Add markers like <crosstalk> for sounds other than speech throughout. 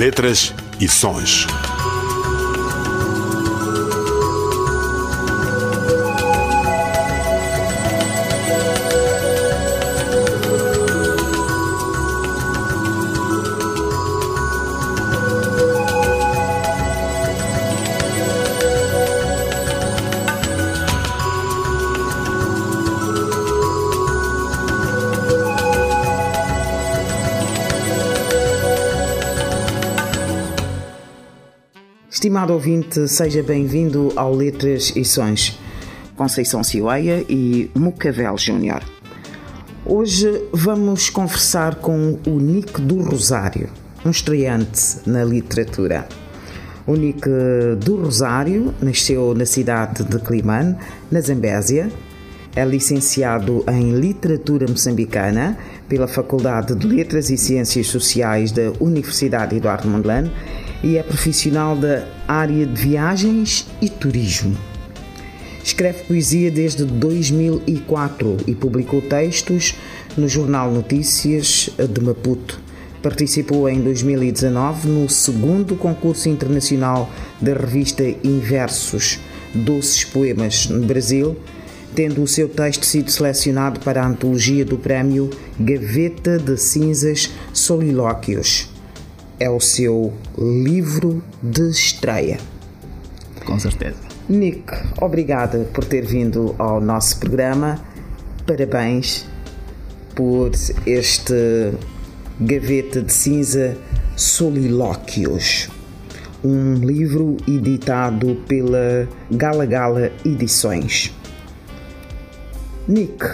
letras e sons. Estimado ouvinte, seja bem-vindo ao Letras e Sons. Conceição Cileia e Mucavel Júnior. Hoje vamos conversar com o Nick do Rosário, um estreante na literatura. O Nick do Rosário nasceu na cidade de Climane, na Zambésia. É licenciado em Literatura Moçambicana pela Faculdade de Letras e Ciências Sociais da Universidade Eduardo Mondlane e é profissional da área de viagens e turismo. Escreve poesia desde 2004 e publicou textos no Jornal Notícias de Maputo. Participou em 2019 no segundo concurso internacional da revista Inversos Doces Poemas no Brasil, tendo o seu texto sido selecionado para a antologia do prémio Gaveta de Cinzas Solilóquios é o seu livro de estreia. Com certeza. Nick, obrigada por ter vindo ao nosso programa. Parabéns por este Gaveta de Cinza Solilóquios, um livro editado pela Gala Gala Edições. Nick,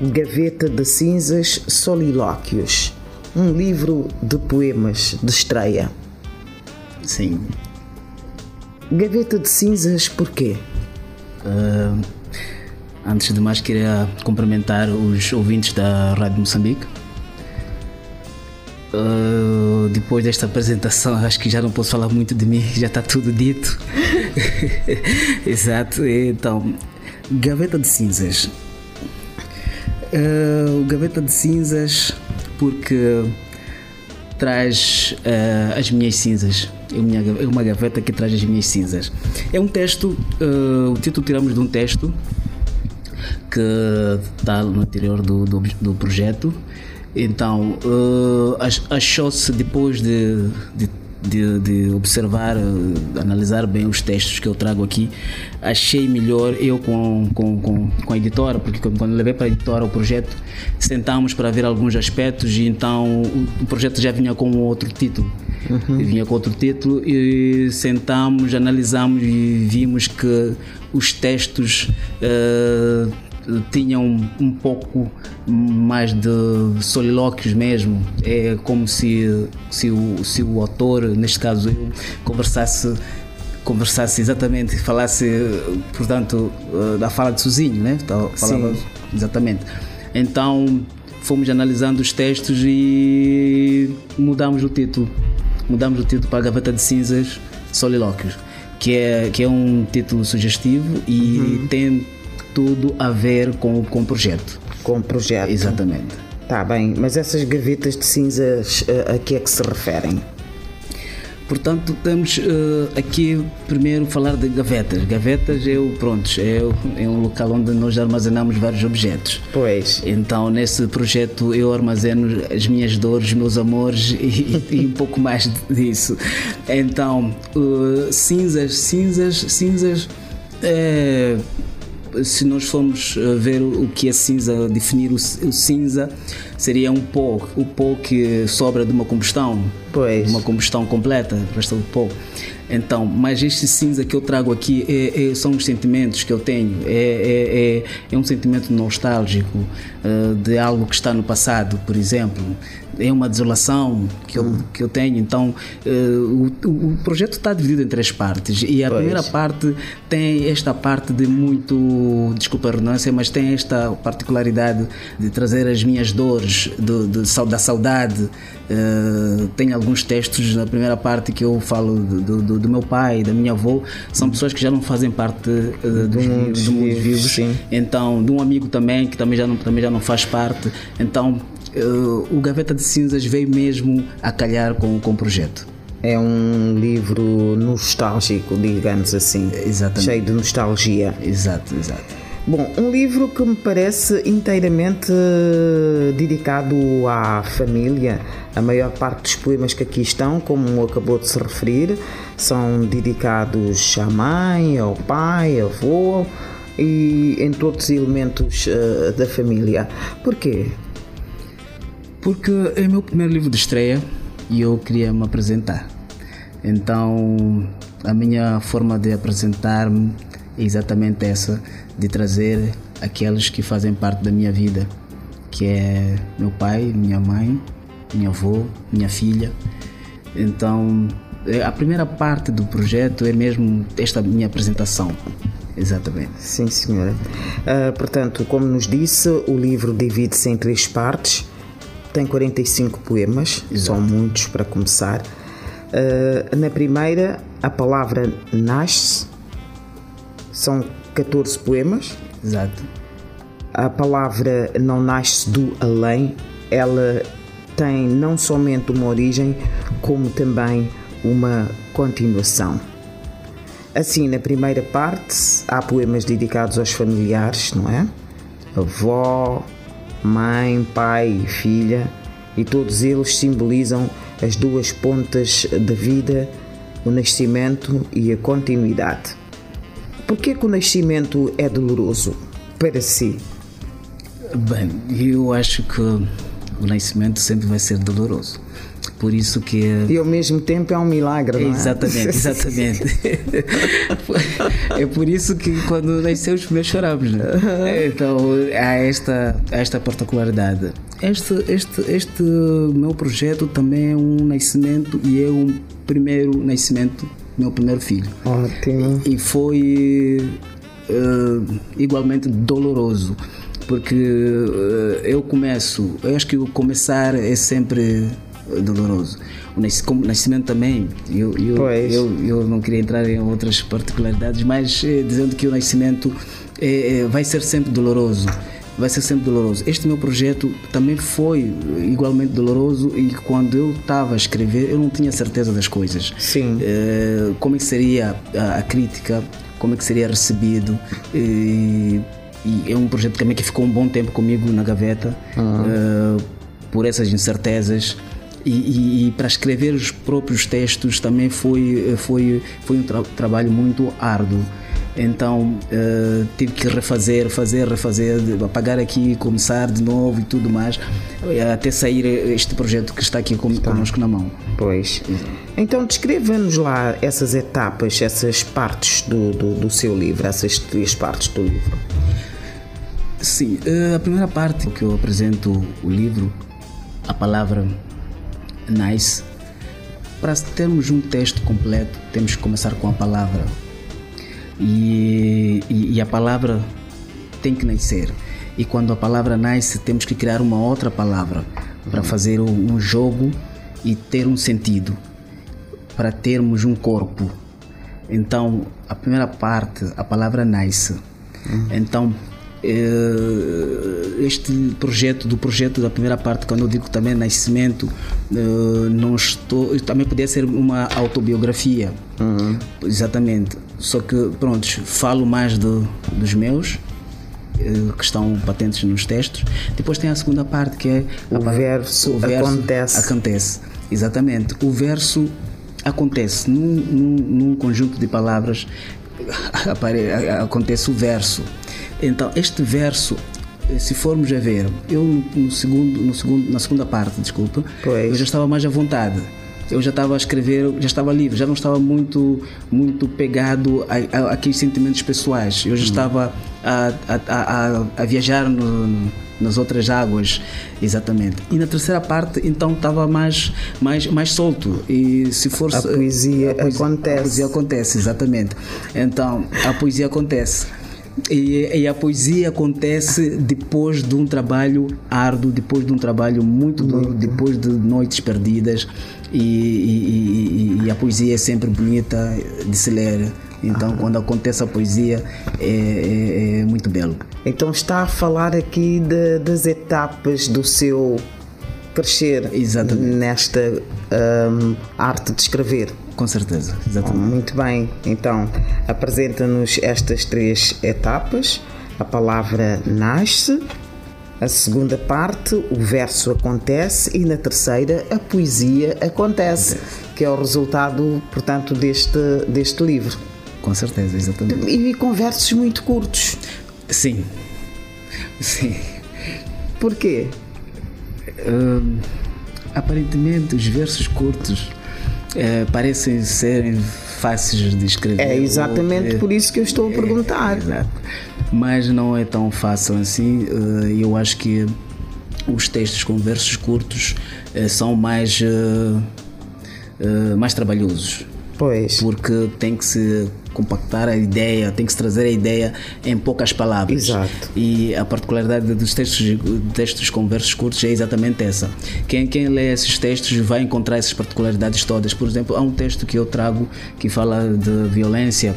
Gaveta de Cinzas Solilóquios um livro de poemas de estreia. Sim. Gaveta de Cinzas, porquê? Uh, antes de mais, queria cumprimentar os ouvintes da Rádio Moçambique. Uh, depois desta apresentação, acho que já não posso falar muito de mim, <laughs> já está tudo dito. <laughs> Exato. Então, Gaveta de Cinzas. Uh, Gaveta de Cinzas porque traz uh, as minhas cinzas. É uma gaveta que traz as minhas cinzas. É um texto, uh, o título tiramos de um texto que está no interior do, do, do projeto. Então, uh, achou-se depois de, de de, de, observar, de analisar bem os textos que eu trago aqui, achei melhor eu com, com, com, com a editora, porque quando levei para a editora o projeto, sentamos para ver alguns aspectos e então o, projeto já vinha com outro título. Uhum. Vinha com outro título e sentamos, analisamos e vimos que os textos uh, tinham um pouco mais de solilóquios mesmo. É como se, se, o, se o autor, neste caso eu, conversasse conversasse exatamente, falasse, portanto, eh, da fala de sozinho, né? Então, falava Sim. exatamente. Então, fomos analisando os textos e mudamos o título. Mudamos o título para a Gaveta de Cinzas Solilóquios, que é, que é um título sugestivo e uhum. tem tudo a ver com, com o projeto. Com o projeto. Exatamente. Está bem, mas essas gavetas de cinzas a, a que é que se referem? Portanto, temos uh, aqui primeiro falar de gavetas. Gavetas é, pronto, é, é um local onde nós armazenamos vários objetos. Pois. Então, nesse projeto, eu armazeno as minhas dores, meus amores e, e um pouco mais disso. Então, uh, cinzas, cinzas, cinzas. É, se nós formos eh, ver o que é cinza, definir o, o cinza, seria um pó, o pó que sobra de uma combustão. Pois. Uma combustão completa, resta o pó. Então, mas este cinza que eu trago aqui é, é, são os sentimentos que eu tenho. É, é, é, é um sentimento nostálgico uh, de algo que está no passado, por exemplo é uma desolação que eu, que eu tenho. Então, uh, o, o, projeto está dividido em três partes. E a pois. primeira parte tem esta parte de muito, desculpa a redundância, mas tem esta particularidade de trazer as minhas dores, de, de da saudade. Uh, tem alguns textos na primeira parte que eu falo do, do, do, meu pai, da minha avó. São pessoas que já não fazem parte uh, dos, mundo vivos. Sim. Então, de um amigo também, que também já não, também já não faz parte. Então, uh, o Gaveta de Cinzas veio mesmo a calhar com, com o projeto. É um livro nostálgico, digamos assim. Exatamente. Cheio de nostalgia. Exato, exato. Bom, um livro que me parece inteiramente dedicado à família. A maior parte dos poemas que aqui estão, como acabou de se referir, são dedicados à mãe, ao pai, ao avô e em todos os elementos uh, da família. Porquê? Porque é o meu primeiro livro de estreia e eu queria me apresentar. Então, a minha forma de apresentar-me é exatamente essa, de trazer aqueles que fazem parte da minha vida, que é meu pai, minha mãe, minha avó, minha filha. Então, é, a primeira parte do projeto é mesmo esta minha apresentação. Exatamente. Sim, senhora. Uh, portanto, como nos disse, o livro divide-se em três partes. Tem 45 poemas, Exato. são muitos para começar. Uh, na primeira, a palavra nasce, são 14 poemas. Exato. A palavra não nasce do além, ela tem não somente uma origem, como também uma continuação. Assim, na primeira parte, há poemas dedicados aos familiares, não é? Avó, mãe, pai e filha, e todos eles simbolizam as duas pontas da vida, o nascimento e a continuidade. Por que, o nascimento é doloroso para si? Bem, eu acho que o nascimento sempre vai ser doloroso. Por isso que. E ao mesmo tempo é um milagre, não é? Exatamente, <laughs> exatamente. <laughs> é por isso que quando nasceu os meus choramos, né? Então há esta, esta particularidade. Este, este, este meu projeto também é um nascimento e é um primeiro nascimento meu primeiro filho. Ótimo. E foi uh, igualmente doloroso, porque uh, eu começo, eu acho que o começar é sempre doloroso. O nascimento também, eu, eu, eu, eu, não queria entrar em outras particularidades, mas eh, dizendo que o nascimento eh, vai ser sempre doloroso vai ser sempre doloroso. Este meu projeto também foi igualmente doloroso e quando eu estava a escrever eu não tinha certeza das coisas. Sim. Uh, como é que seria a, a, crítica, como é que seria recebido. E, e, é um projeto também que ficou um bom tempo comigo na gaveta uhum. uh, por essas incertezas. E, e, e, para escrever os próprios textos também foi, foi, foi um tra trabalho muito árduo. Então uh, tive que refazer, fazer, refazer, apagar aqui, começar de novo e tudo mais, eh, até sair este projeto que está aqui com, está. connosco na mão. Pois. Então descreva-nos lá essas etapas, essas partes do, do, do, seu livro, essas três partes do livro. Sim, uh, a primeira parte que eu apresento o livro, a palavra nice. Para termos um texto completo, temos que começar com a palavra e, e, e a palavra tem que nascer. E quando a palavra nasce, temos que criar uma outra palavra para fazer um jogo e ter um sentido, para termos um corpo. Então, a primeira parte, a palavra nasce. Uhum. Então, este projeto do projeto da primeira parte quando eu digo também nascimento eh, não estou também podia ser uma autobiografia. Uhum. exatamente. Só que pronto falo mais do, dos meus eh, que estão patentes nos textos. Depois tem a segunda parte que é o, verso, o verso acontece. acontece. Exatamente. O verso acontece num, num, num conjunto de palavras. <laughs> Acontece o verso então, este verso, se formos a ver, eu no segundo, no segundo, na segunda parte, desculpa, pois. eu já estava mais à vontade. Eu já estava a escrever, já estava livre, já não estava muito, muito pegado a, a, aqueles sentimentos pessoais. Eu já hum. estava a, a, a viajar no, nas outras águas, exatamente. E na terceira parte, então estava mais, mais, mais solto. E se for a poesia, a poesia acontece. A poesia acontece, exatamente. Então a poesia acontece. E, e, a poesia acontece depois de um trabalho árduo, depois de um trabalho muito duro, depois de noites perdidas. E, e, e, a poesia é sempre bonita de se ler. Então, ah. quando acontece a poesia, é, é, é, muito belo. Então, está a falar aqui de, das etapas do seu crescer Exatamente. nesta hum, arte de escrever. Com certeza, exatamente. Muito bem, então apresenta-nos estas três etapas. A palavra nasce, a segunda parte, o verso acontece e na terceira, a poesia acontece, que é o resultado, portanto, deste, deste livro. Com certeza, exatamente. E com versos muito curtos. Sim. Sim. Porquê? Hum, aparentemente, os versos curtos eh, parecem serem fáceis de escrever. É exatamente por isso que eu estou a perguntar. Exato. Mas não é tão fácil assim. eh, Eu acho que os textos com versos curtos eh, são mais, eh, mais trabalhosos. Pois, Porque tem que se compactar a ideia, tem que se trazer a ideia em poucas palavras. Exato. E a particularidade dos textos, textos com versos curtos é exatamente essa. Quem, quem lê esses textos vai encontrar essas particularidades todas. Por exemplo, há um texto que eu trago que fala de violência.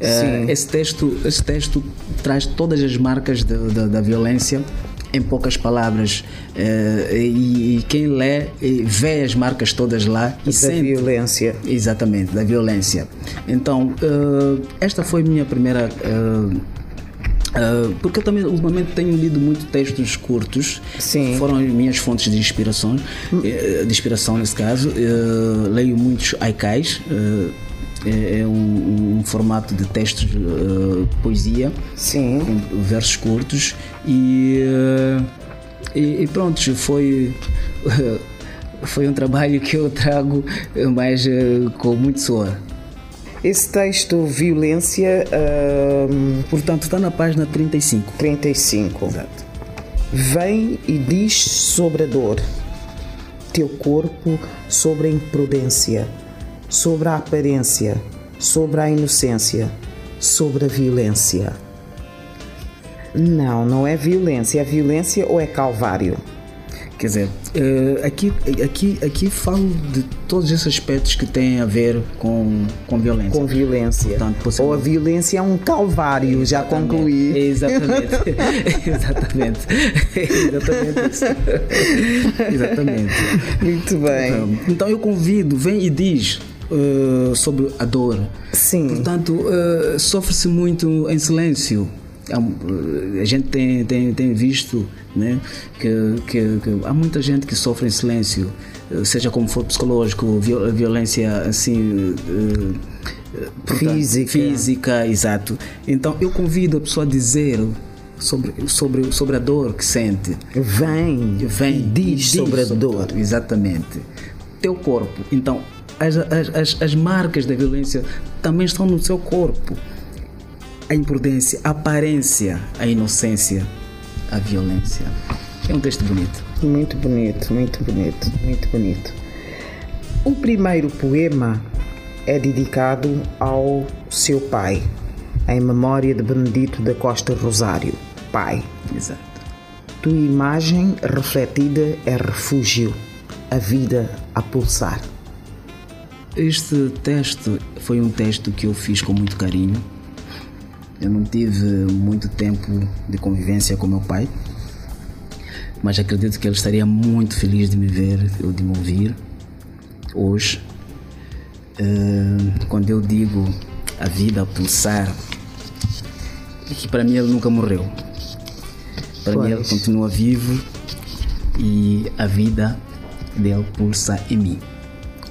Eh, Sim. esse, texto, esse texto traz todas as marcas da violência em poucas palavras Eh, e, e quem lê eh, vê as marcas todas lá e da sente violência. Exatamente, da violência. Então, eh, esta foi minha primeira. eh, porque eu também ultimamente tenho lido muito textos curtos, Sim. foram as minhas fontes de inspiração, de inspiração nesse caso. Leio muitos haikais, eh, é, é um, um formato de textos eh, poesia Sim. com versos curtos e, eh, e, e pronto, foi <laughs> foi um trabalho que eu trago mais eh, com muito suor. Esse texto, Violência hum, Portanto, está na página 35. 35. Exato. Vem e diz sobre a dor, teu corpo sobre a imprudência, sobre a aparência, sobre a inocência, sobre a violência. Não, não é violência. É violência ou é calvário? Quer dizer, eh, aqui, aqui, aqui falo de todos esses aspectos que têm a ver com, com violência. Com violência. Portanto, você- Ou a violência é um calvário, já concluí. Exatamente. <laughs> Exatamente. Exatamente isso. Exatamente. Muito bem. Então, Então eu convido, vem e diz eh, sobre a dor. Sim. Portanto, eh, sofre-se muito em silêncio. Eh, A gente tem, tem, tem visto né, que, que, que há muita gente que sofre em silêncio, seja como for psicológico, viol- violência assim. portanto, Física. Física, exato. Então eu convido a pessoa a dizer sobre, sobre, sobre a dor que sente. Vem, Vem e diz sobre a dor. Exatamente. Teu corpo. Então, as, as, as, as marcas da violência também estão no seu corpo. A imprudência, a aparência, a inocência, a violência. É um texto bonito. Muito bonito, muito bonito, muito bonito. O primeiro poema é dedicado ao seu pai, em memória de Benedito da Costa Rosário, pai. Exato. Tua imagem refletida é refúgio, a vida a pulsar. Este texto foi um texto que eu fiz com muito carinho. Eu não tive muito tempo de convivência com meu pai, mas acredito que ele estaria muito feliz de me ver ou de me ouvir hoje. Eh, quando eu digo a vida a pulsar, é que para mim ele nunca morreu. Para mim ele Pois. continua vivo e a vida dele pulsa em mim.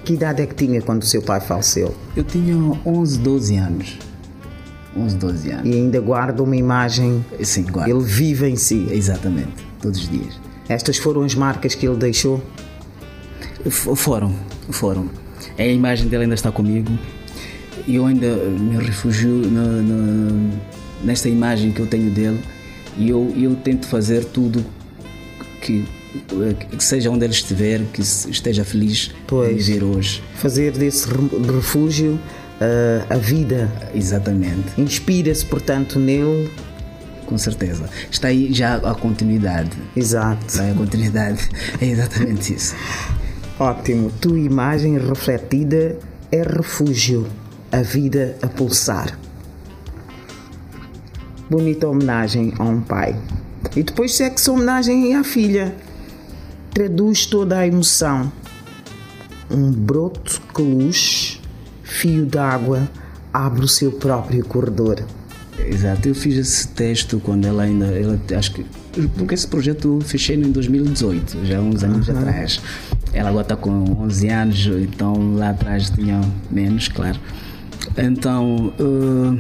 Que idade é que tinha quando o seu pai faleceu? Eu tinha 11, 12 anos. 11, 12 anos. E ainda guarda uma imagem, Sim, guarda. ele vive em si. Exatamente, todos os dias. Estas foram as marcas que ele deixou? F- Foram, foram. A imagem dele ainda está comigo e eu ainda me refugio na- na- nesta imagem que eu tenho dele e eu, eu tento fazer tudo que seja onde ele estiver, que esteja feliz Pois. de viver hoje. Fazer desse re- refúgio ah, a vida. Exatamente, Inspira-se, portanto, nele. com certeza. Está aí já a continuidade. Exato. Está aí a continuidade. É exatamente isso. Ótimo. Tua imagem refletida é refúgio, a vida a pulsar. Bonita homenagem a um pai. E depois segue-se a homenagem à filha. Traduz toda a emoção. Um broto que luz, fio d'água, abre o seu próprio corredor. Exato, eu fiz esse texto quando ela ainda. Ela, acho que. Porque esse projeto eu fechei em 2018, já uns anos uhum. atrás. Ela agora está com 11 anos, então lá atrás tinha menos, claro. Então, uh,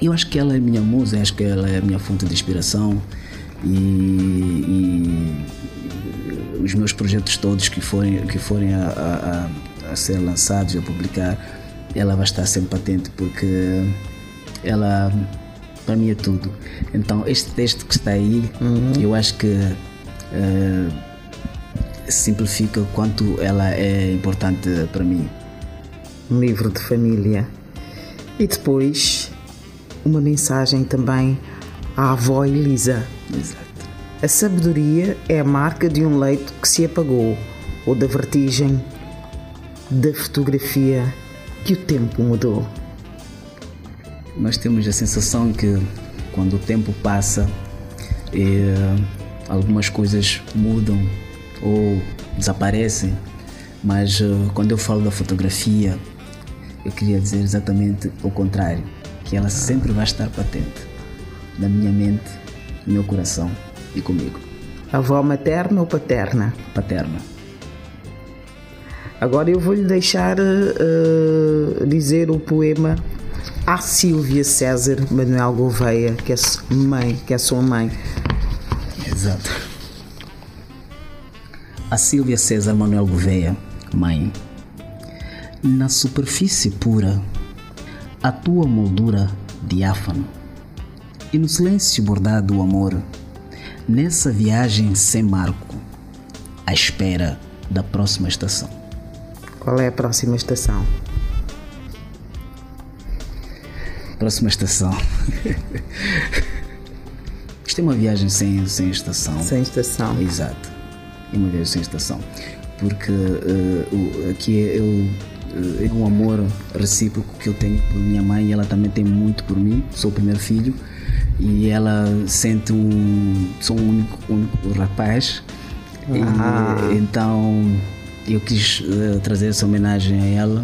eu acho que ela é minha musa, acho que ela é a minha fonte de inspiração e, e os meus projetos todos que forem, que forem a, a, a ser lançados e a publicar, ela vai estar sempre patente porque ela para mim é tudo. Então este texto que está aí, uhum. eu acho que uh, simplifica o quanto ela é importante para mim. Um livro de família. E depois uma mensagem também à avó Elisa. Exato. A sabedoria é a marca de um leito que se apagou, ou da vertigem da fotografia que o tempo mudou. Nós temos a sensação que quando o tempo passa eh, algumas coisas mudam ou desaparecem, mas eh, quando eu falo da fotografia, eu queria dizer exatamente o contrário, que ela sempre vai estar patente na minha mente, no meu coração e comigo. Avó materna ou paterna? Paterna. Agora eu vou-lhe deixar uh, dizer o poema à Silvia César Manuel Gouveia, que é mãe, que é sua mãe. Exato. A Silvia César Manuel Gouveia, mãe. Na superfície pura, a tua moldura diáfano, e no silêncio bordado o amor, nessa viagem sem marco, à espera da próxima estação. Qual é a próxima estação? Próxima estação. <laughs> Isto é uma viagem sem, sem estação. Sem estação. Exato. É uma viagem sem estação. Porque uh, aqui é, eu, uh, é um amor recíproco que eu tenho por minha mãe e ela também tem muito por mim. Sou o primeiro filho e ela sente um. Sou um único, único rapaz. Ah. E, então eu quis uh, trazer essa homenagem a ela,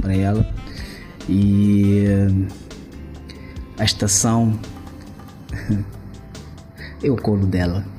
para ela. E a estação é o colo dela.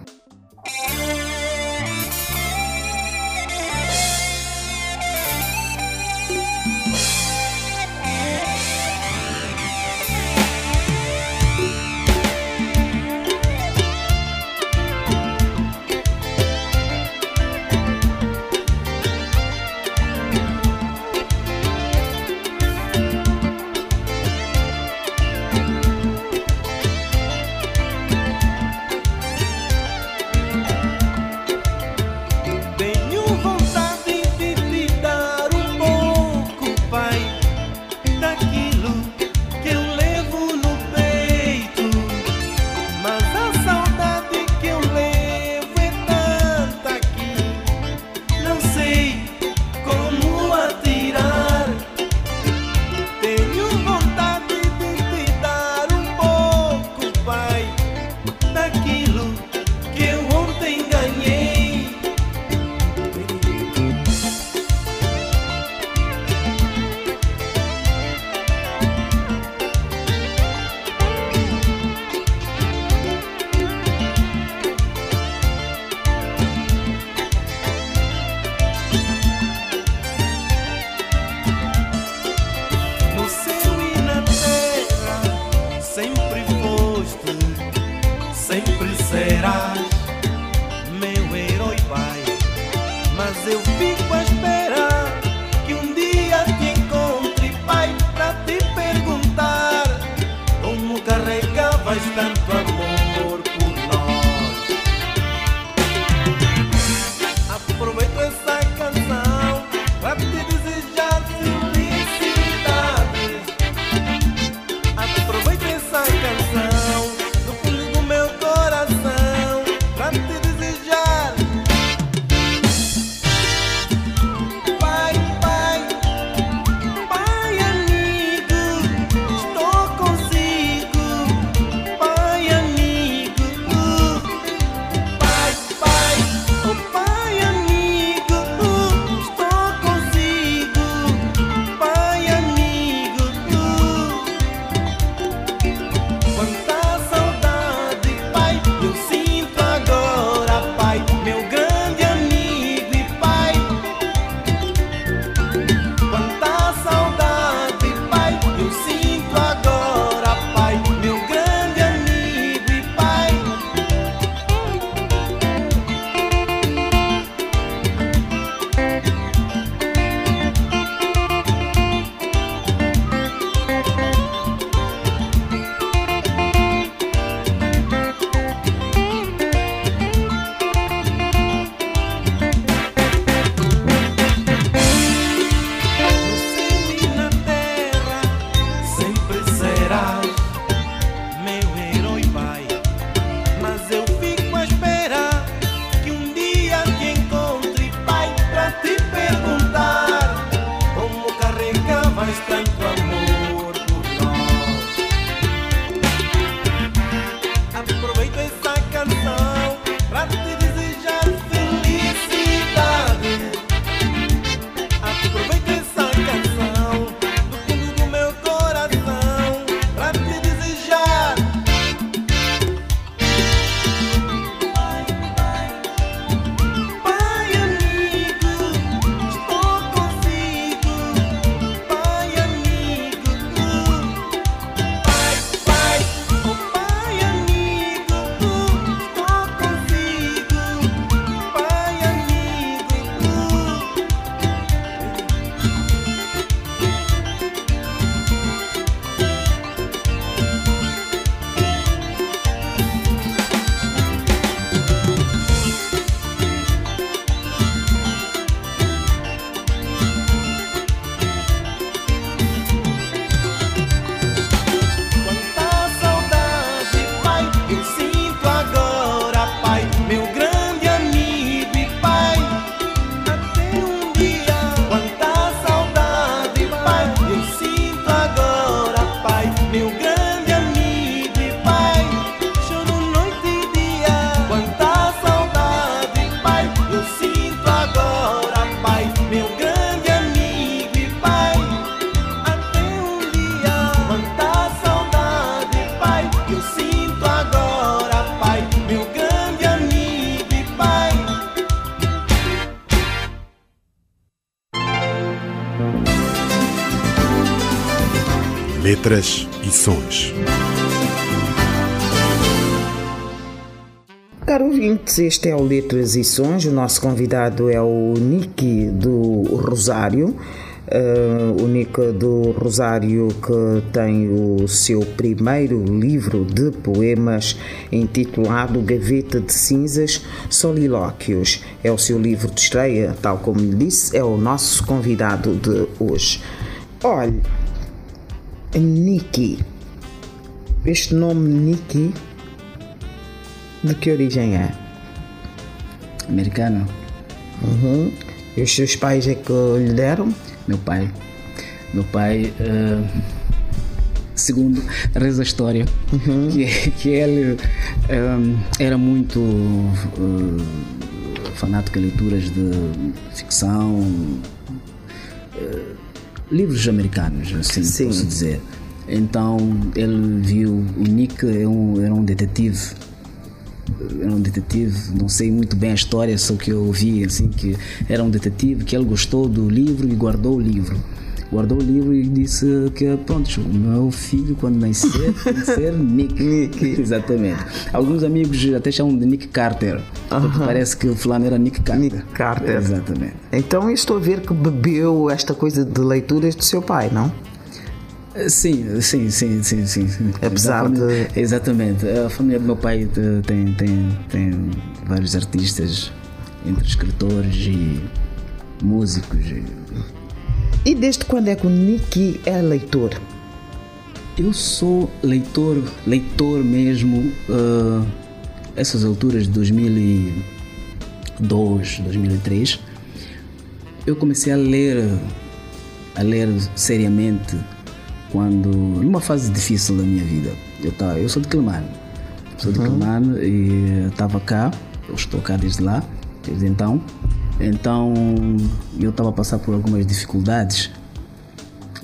Letras e sons. Caro ouvintes, este é o Letras e Sons. O nosso convidado é o Niki do Rosário. Uh, o Nico do Rosário que tem o seu primeiro livro de poemas intitulado Gaveta de Cinzas Solilóquios. É o seu livro de estreia, tal como lhe disse, é o nosso convidado de hoje. Olhe, Niki, este nome Niki, de que origem é? Americano. Uhum. E os seus pais é que lhe deram? meu pai. Meu pai, uh, segundo reza a história, uhum. que, que ele um, eh, era muito uh, fanático de leituras de ficção, uh, livros americanos, assim Sim. posso dizer. Então ele viu o Nick era um, era um detetive era um detetive, não sei muito bem a história, só que eu ouvi assim que era um detetive, que ele gostou do livro e guardou o livro. Guardou o livro e disse que pronto, o meu filho quando nascer tem que ser <laughs> Nick. Nick. Exatamente. Alguns amigos até chamam de Nick Carter. Uh -huh. Parece que o fulano era Nick Carter. Nick Carter. Exatamente. Então estou a ver que bebeu esta coisa de leituras do seu pai, não? Sim, sim, sim, sim, sim. Apesar família, de. Exatamente. A família do meu pai tem, tem, tem vários artistas, entre escritores e músicos. E desde quando é que o Nicky é leitor? Eu sou leitor, leitor mesmo, uh, essas alturas de 2002, 2003. Eu comecei a ler, a ler seriamente quando numa fase difícil da minha vida. Eu tava, eu sou de Quelimane, sou de uhum. e estava cá, eu estou cá desde lá, desde então. Então eu estava a passar por algumas dificuldades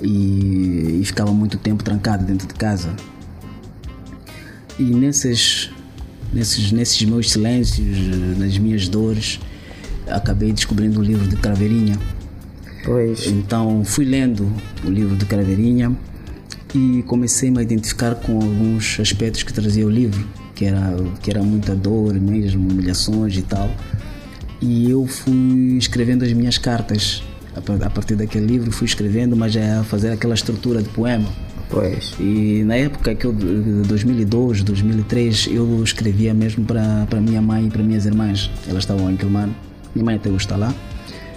e, e ficava muito tempo trancado dentro de casa. E nesses, nesses, nesses meus silêncios, nas minhas dores, acabei descobrindo o livro de Craveirinha. Pois. Então fui lendo o livro de Craveirinha e comecei -me a identificar com alguns aspectos que trazia o livro, que era, que era muita dor mesmo, humilhações e tal. E eu fui escrevendo as minhas cartas. A partir daquele livro fui escrevendo, mas a fazer aquela estrutura de poema. Pois. E na época que eu, 2002, 2003, eu escrevia mesmo para minha mãe e para minhas irmãs. Elas estavam em Quilmano. Minha mãe até hoje está lá.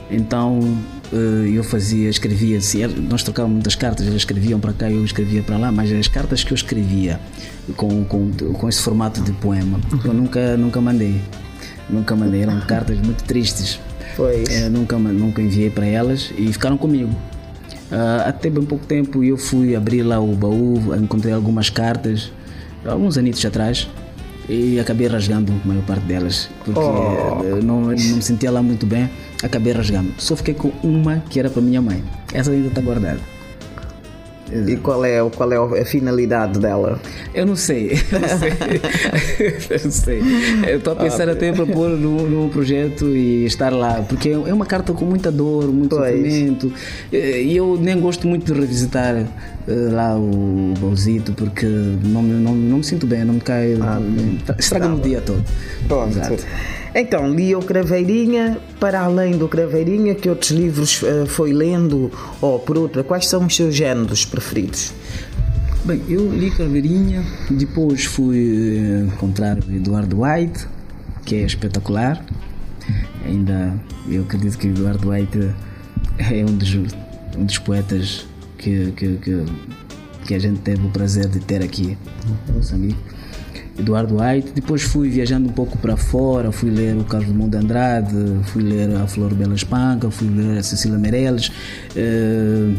Então eh, eu fazia, escrevia assim, nós trocávamos muitas cartas, eles escreviam para cá, eu escrevia para lá, mas as cartas que eu escrevia com, com, com esse formato de poema, eu nunca, nunca mandei. Nunca mandei, eram <laughs> cartas muito tristes. Pois. Eu nunca, nunca enviei para elas e ficaram comigo. Uh, até bem pouco tempo eu fui abrir lá o baú, encontrei algumas cartas, alguns anitos atrás, e acabei rasgando a maior parte delas, porque oh. não, não me sentia lá muito bem acabei rasgando. Só fiquei com uma que era para minha mãe. Essa ainda está guardada. E qual é, qual é a finalidade dela? <laughs> Eu não sei. Eu não sei. eu não sei. Eu estou a pensar ah, até para pôr no, no projeto e estar lá, porque é uma carta com muita dor, muito pois. sofrimento. E eu nem gosto muito de revisitar uh, lá o baúzito, porque não, não, não me sinto bem, não me cai. Ah, Estraga-me o dia todo. Pronto. Exato. Então, li o Craveirinha, para além do Craveirinha, que outros livros uh, foi lendo, ou por outra, quais são os seus géneros preferidos? Bem, eu li Craveirinha, depois fui uh, encontrar o Eduardo White, que é espetacular. Ainda, eu acredito que o Eduardo White é um dos, um dos poetas que, que, que, que a gente teve o prazer de ter aqui, Moçambique. Eduardo White. Depois fui viajando um pouco para fora, fui ler o Carlos Mundo Andrade, fui ler a Flor Bela Espanca, fui ler a Cecília Meirelles. Uh,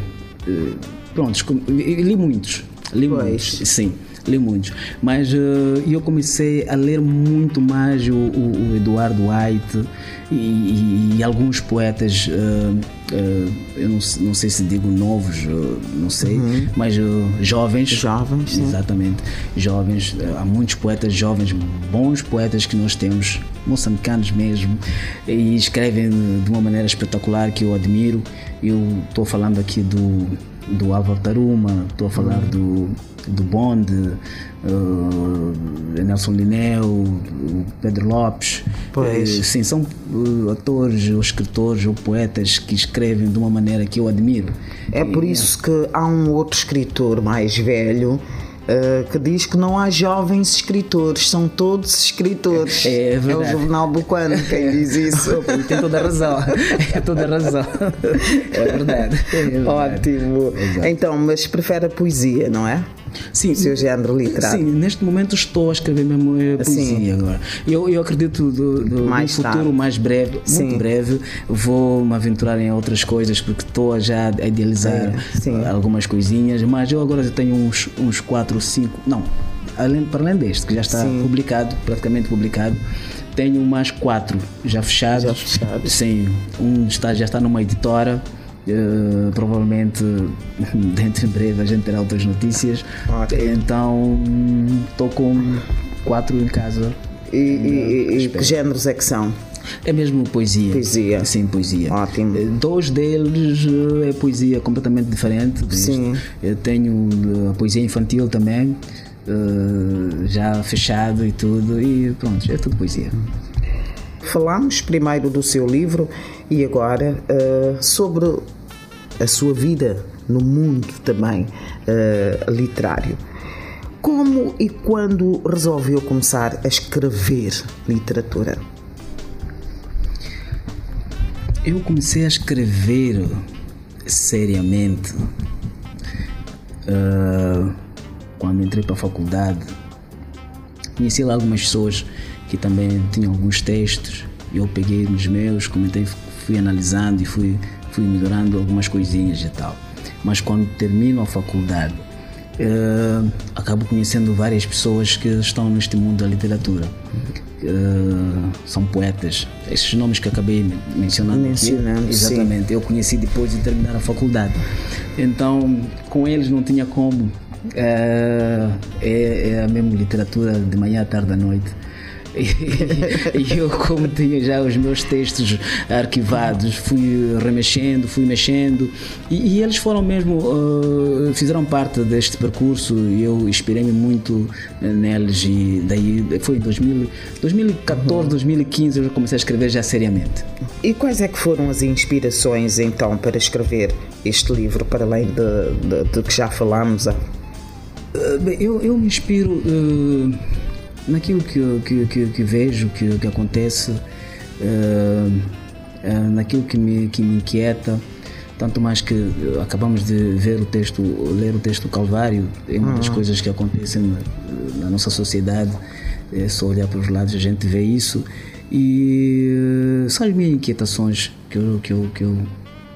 uh, pronto, li muitos. Li pois. muitos, sim li muitos. Mas uh, eu comecei a ler muito mais o, o, o Eduardo White e, e, e alguns poetas, uh, uh, eu não, não, sei se digo novos, não sei, uhum. mas jovens. Jovens, sim. Exatamente, jovens. há muitos poetas jovens, bons poetas que nós temos, moçambicanos mesmo, e escrevem de uma maneira espetacular que eu admiro. Eu estou falando aqui do do Álvaro Taruma, estou a falar do, do Bond, uh, Nelson Lineu, Pedro Lopes. Pois. Uh, sim, são uh, atores ou escritores ou poetas que escrevem de uma maneira que eu admiro. É por E- isso que há um outro escritor mais velho eh, que diz que não há jovens escritores, são todos escritores. É, é o verdade. Jornal Bucano quem diz <laughs> isso. Tem toda a razão. É toda a razão. É <laughs> verdade. É verdade. Ótimo. Exato. Então, mas prefere a poesia, não é? Sim, Seu género literário. Sim, neste momento estou a escrever mesmo eh, poesia Sim. agora. Eu, eu acredito do, do, Mais no futuro tarde. mais breve, muito Sim. breve, vou me aventurar em outras coisas porque estou a já a idealizar É, algumas coisinhas, mas eu agora já tenho uns, uns 4, 5, não, além, para além deste, que já está Sim. publicado, praticamente publicado, tenho mais quatro já fechados. Já fechados. Sim, um está, já está numa editora. Eh, provavelmente <laughs> dentro em breve a gente terá outras notícias. Então estou com quatro em casa. E, e- e- que géneros é que são? É mesmo poesia. Poesia. Sim, poesia. Ótimo. Eh, Dois deles eh, é poesia completamente diferente. Sim. Eu tenho a poesia infantil também, já fechado e tudo, e pronto, é tudo poesia. Falámos primeiro do seu livro e agora eh, sobre a sua vida no mundo também eh, literário. Como e quando resolveu começar a escrever literatura? Eu comecei a escrever seriamente ah, quando entrei para a faculdade. Conheci lá algumas pessoas que também tinham alguns textos. Eu peguei nos meus, comentei, fui analisando e fui, fui melhorando algumas coisinhas e tal. Mas quando termino a faculdade, ah, acabo conhecendo várias pessoas que estão neste mundo da literatura. Ah, são poetas. Esses nomes que acabei men- mencionando. aqui, Mencionando, sim. Exatamente. Eu conheci depois de terminar a faculdade. Então, com eles não tinha como. É, é, é a mesma literatura de manhã, à tarde, à noite. <laughs> E, eu, como tinha já os meus textos arquivados, fui remexendo, fui mexendo, e, e eles foram mesmo, uh, fizeram parte deste percurso e eu inspirei-me muito neles. E daí foi em 2000, 2014, 2015 eu comecei a escrever já seriamente. E quais é que foram as inspirações então para escrever este livro, para além de que já falámos? ah? Bem, eu, eu me inspiro uh, naquilo que, que, que, que vejo, que, que acontece, uh, uh, naquilo que me, que me inquieta. Tanto mais que uh, acabamos de ver o texto, ler o texto do Calvário, é uma das coisas que acontecem na, na nossa sociedade. É só olhar para os lados a gente vê isso. E são as minhas inquietações que eu, que eu, que eu,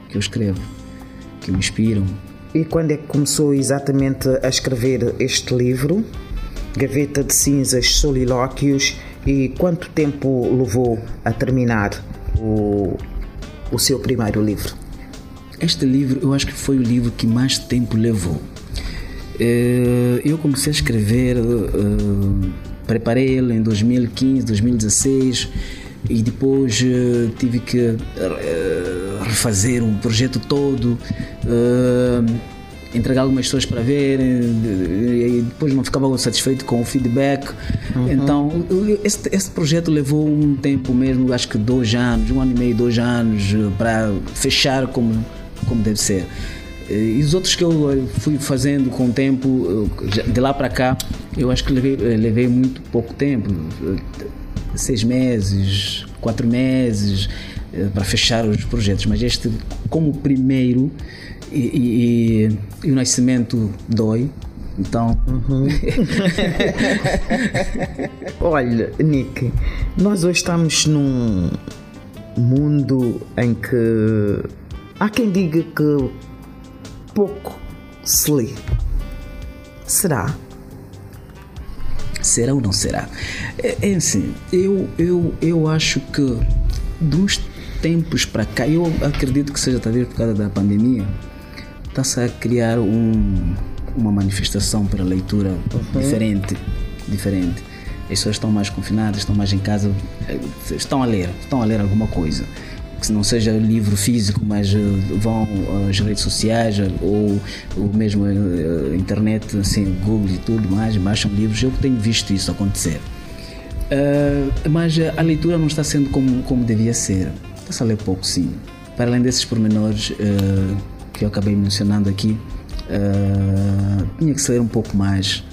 que eu escrevo, que me inspiram. E quando é que começou exatamente a escrever este livro? Gaveta de Cinzas, Solilóquios, e quanto tempo levou a terminar o, o seu primeiro livro? Este livro, eu acho que foi o livro que mais tempo levou. Eh, Eu comecei a escrever, eh, preparei ele em 2015, 2016 e depois eh, tive que refazer o projeto todo, entregar algumas pessoas para verem e depois não ficava satisfeito com o feedback. Então, o- o- esse, esse projeto levou um tempo mesmo, acho que dois anos, um ano e meio, dois anos, eh, para fechar como, como deve ser. Eh, E os outros que eu eh, fui fazendo com o tempo, eh, de lá para cá, eu acho que levei, eh, levei muito pouco tempo eh, seis meses, quatro meses eh, para fechar os projetos. Mas este, como primeiro, e, e- e- o nascimento dói. Então, <laughs> Olha, Nick, nós hoje estamos num mundo em que há quem diga que pouco se lê. Será? será ou não será? É, é assim, eu, eu, eu acho que dos tempos para cá, eu acredito que seja talvez por causa da pandemia, está-se a criar um, uma manifestação para a leitura diferente, diferente. As pessoas estão mais confinadas, estão mais em casa, eh, estão a ler, estão a ler alguma coisa. que não seja livro físico, mas uh, vão às redes sociais ou, ou mesmo uh, internet, assim, Google e tudo mais, baixam livros. Eu tenho visto isso acontecer. Uh, mas a leitura não está sendo como, como devia ser. Está-se a ler pouco, sim. Para além desses pormenores que eu acabei mencionando aqui, tinha que se ler um pouco mais.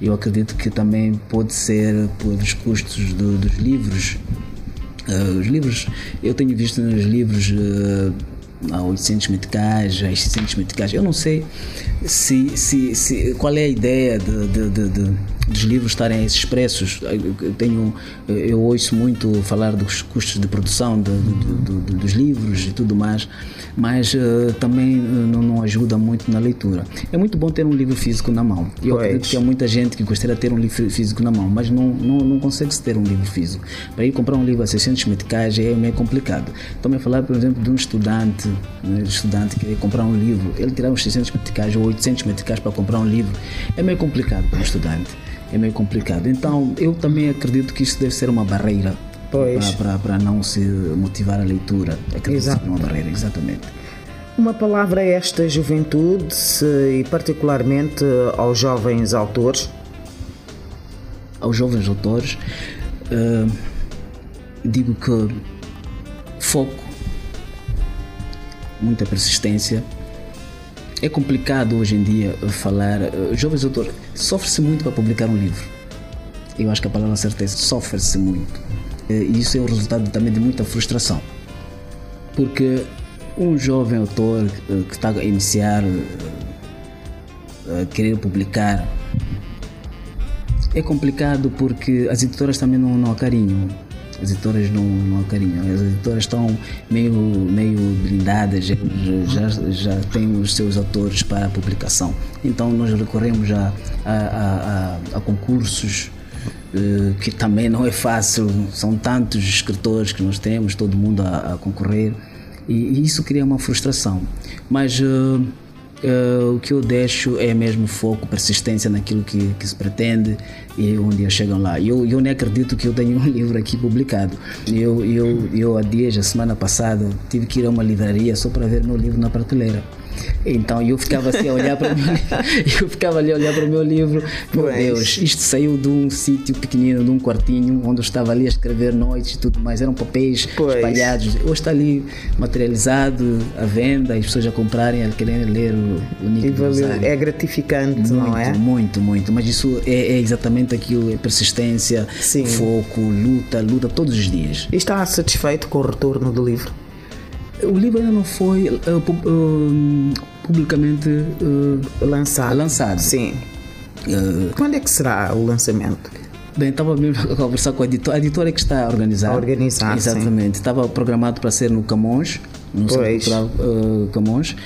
Eu acredito que também pode ser pelos custos do, dos livros Uh, os livros, eu tenho visto nos livros uh, a 800 meticais, a 600 meticais. Eu não sei se, se, se, qual é a ideia de, de, de, de dos livros estarem expressos. Eu, tenho, eu ouço muito falar dos custos de produção de, de, de, dos livros e tudo mais, mas uh, também não, não, ajuda muito na leitura. É muito bom ter um livro físico na mão. Eu pois. acredito que há muita gente que gostaria de ter um livro físico na mão, mas não, não, não consegue ter um livro físico. Para ir comprar um livro a 600 meticais é meio complicado. A falar, por exemplo, de um estudante, um estudante que quer comprar um livro, ele tirar uns 600 meticais ou 800 meticais para comprar um livro, é meio complicado para um estudante é meio complicado. Então, eu também acredito que isso deve ser uma barreira para não se motivar a leitura. Acredito Exato. que é uma barreira, exatamente. Uma palavra a esta juventude e particularmente aos jovens autores? Aos jovens autores, uh, digo que foco, muita persistência, é complicado hoje em dia falar. Uh, jovens autores, sofre-se muito para publicar um livro. Eu acho que a palavra certeza sofre-se muito. E isso é o resultado também de muita frustração. Porque um jovem autor uh, que está a iniciar, a querer publicar, é complicado porque as editoras também não, não acarinham as editoras não, não acarinham. As editoras estão meio, meio blindadas, já, já, já têm os seus autores para a publicação. Então nós recorremos a, a, a, a concursos eh, que também não é fácil, são tantos escritores que nós temos, todo mundo a, a concorrer, e, e, isso cria uma frustração. Mas uh, Uh, o que eu deixo é mesmo foco, persistência naquilo que, que se pretende e um dia chegam lá. Eu, eu nem acredito que eu tenho um <laughs> livro aqui publicado. Eu, eu, eu há dias, a semana passada, tive que ir a uma livraria só para ver meu livro na prateleira. Então eu ficava assim a olhar para o meu livro, <laughs> eu ficava ali a olhar para o meu livro, meu pois. Deus, isto saiu de um sítio pequenino, de um quartinho, onde eu estava ali a escrever noites e tudo mais, eram papéis pois. espalhados. Hoje está ali materializado, à venda, as pessoas a comprarem, a quererem ler o, o Nico É gratificante, muito, não é? Muito, muito, mas isso é, é exatamente aquilo, é persistência, Sim. foco, luta, luta todos os dias. E está satisfeito com o retorno do livro? O livro ainda não foi uh, uh, publicamente uh, lançado. lançado. Sim. Quando é que será o lançamento? Bem, estava mesmo <laughs> a conversar com a editora. A editora é que está a organizar. A organizar, Exatamente. Sim. Estava programado para ser no Camões, no Centro Cultural uh, Camões,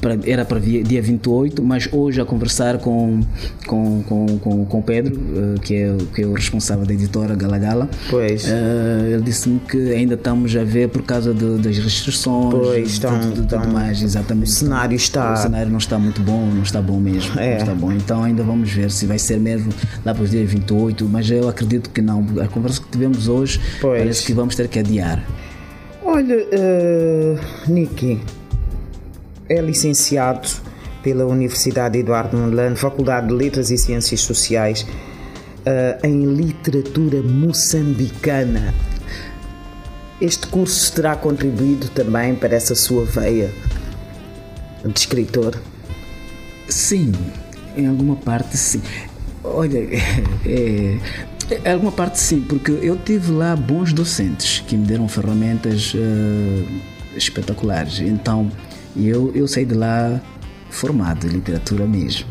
para, era para dia, dia 28, mas hoje a conversar com, com, com, com, com o Pedro, uh, que, é, que é o responsável da editora Galagala, pois. Uh, ele disse-me que ainda estamos a ver por causa de, das restrições, pois, estão, tudo, tudo mais, exatamente. O cenário está... O cenário não está muito bom, não está bom mesmo, é. está bom. Então ainda vamos ver se vai ser mesmo lá para os dias 28, mas eu acredito que não. A conversa que tivemos hoje pois. parece que vamos ter que adiar. Olha, uh, Niki é licenciado pela Universidade Eduardo Mondlane, Faculdade de Letras e Ciências Sociais, uh, em Literatura Moçambicana. Este curso terá contribuído também para essa sua veia de escritor? Sim, em alguma parte sim. Olha, <laughs> é, é, alguma parte sim, porque eu tive lá bons docentes que me deram ferramentas uh, espetaculares. Então eu, eu saí de lá formado em literatura mesmo.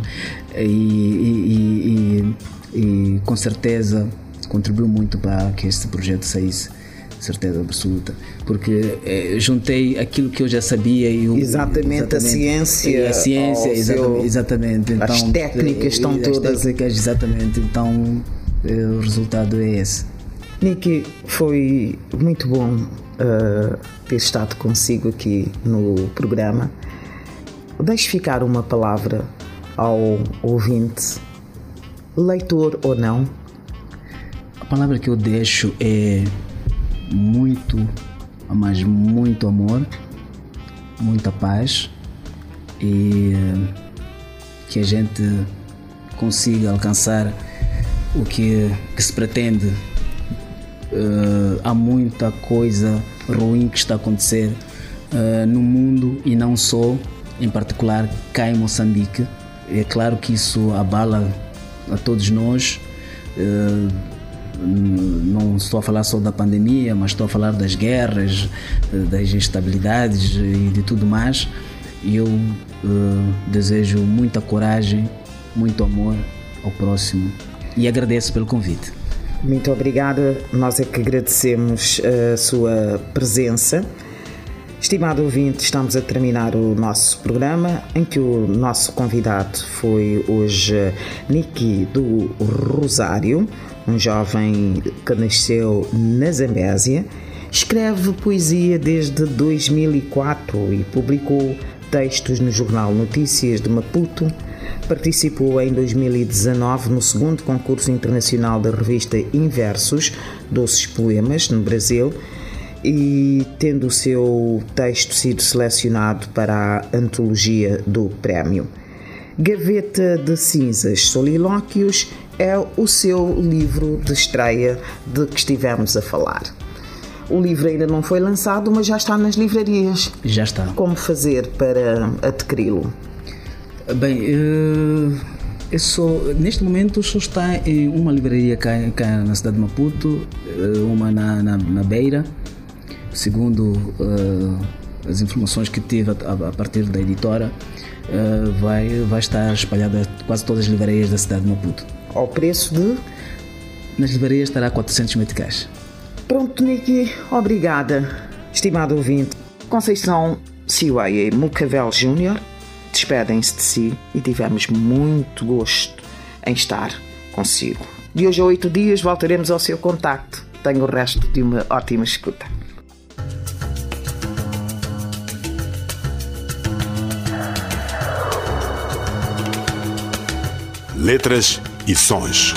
E, e, e, e com certeza contribuiu muito para que este projeto saísse certeza absoluta, porque eh, juntei aquilo que eu já sabia e o, exatamente, exatamente, a ciência, a ciência, exatamente, exatamente, Então, as técnicas estão as todas, técnicas, exatamente, então eh, o resultado é esse. Niki, foi muito bom uh, ter estado consigo aqui no programa. Deixe ficar uma palavra ao ouvinte, leitor ou não. A palavra que eu deixo é muito mas muito amor, muita paz e que a gente consiga alcançar o que, que se pretende. Uh, há muita coisa ruim que está a acontecer uh, no mundo e não só, em particular cá em Moçambique. É claro que isso abala a todos nós. Uh, não estou a falar só da pandemia, mas estou a falar das guerras, das instabilidades e de tudo mais. E eu desejo muita coragem, muito amor ao próximo e agradeço pelo convite. Muito obrigada, nós é que agradecemos a sua presença. Estimado ouvinte, estamos a terminar o nosso programa em que o nosso convidado foi hoje Niki do Rosário, um jovem que nasceu na Zambésia. Escreve poesia desde 2004 e publicou textos no jornal Notícias de Maputo Participou em 2019 no segundo concurso internacional da revista Inversos, Doces Poemas, no Brasil, e tendo o seu texto sido selecionado para a antologia do prémio. Gaveta de Cinzas Solilóquios é o seu livro de estreia de que estivemos a falar. O livro ainda não foi lançado, mas já está nas livrarias. Já está. Como fazer para adquiri-lo? Bem, eu, eu sou, neste momento só está em uma livraria cá, cá na cidade de Maputo, eh, uma na, na, na Beira, segundo uh, as informações que tive a, a, partir da editora, uh, vai, vai estar espalhada quase todas as livrarias da cidade de Maputo. Ao preço de? Nas livrarias estará 400 meticais. Pronto, Niki, obrigada. Estimado ouvinte, Conceição Siwaye Mucavel Júnior despedem-se de si e tivemos muito gosto em estar consigo. De hoje a oito dias voltaremos ao seu contacto. Tenho o resto de uma ótima escuta. Letras e Sons.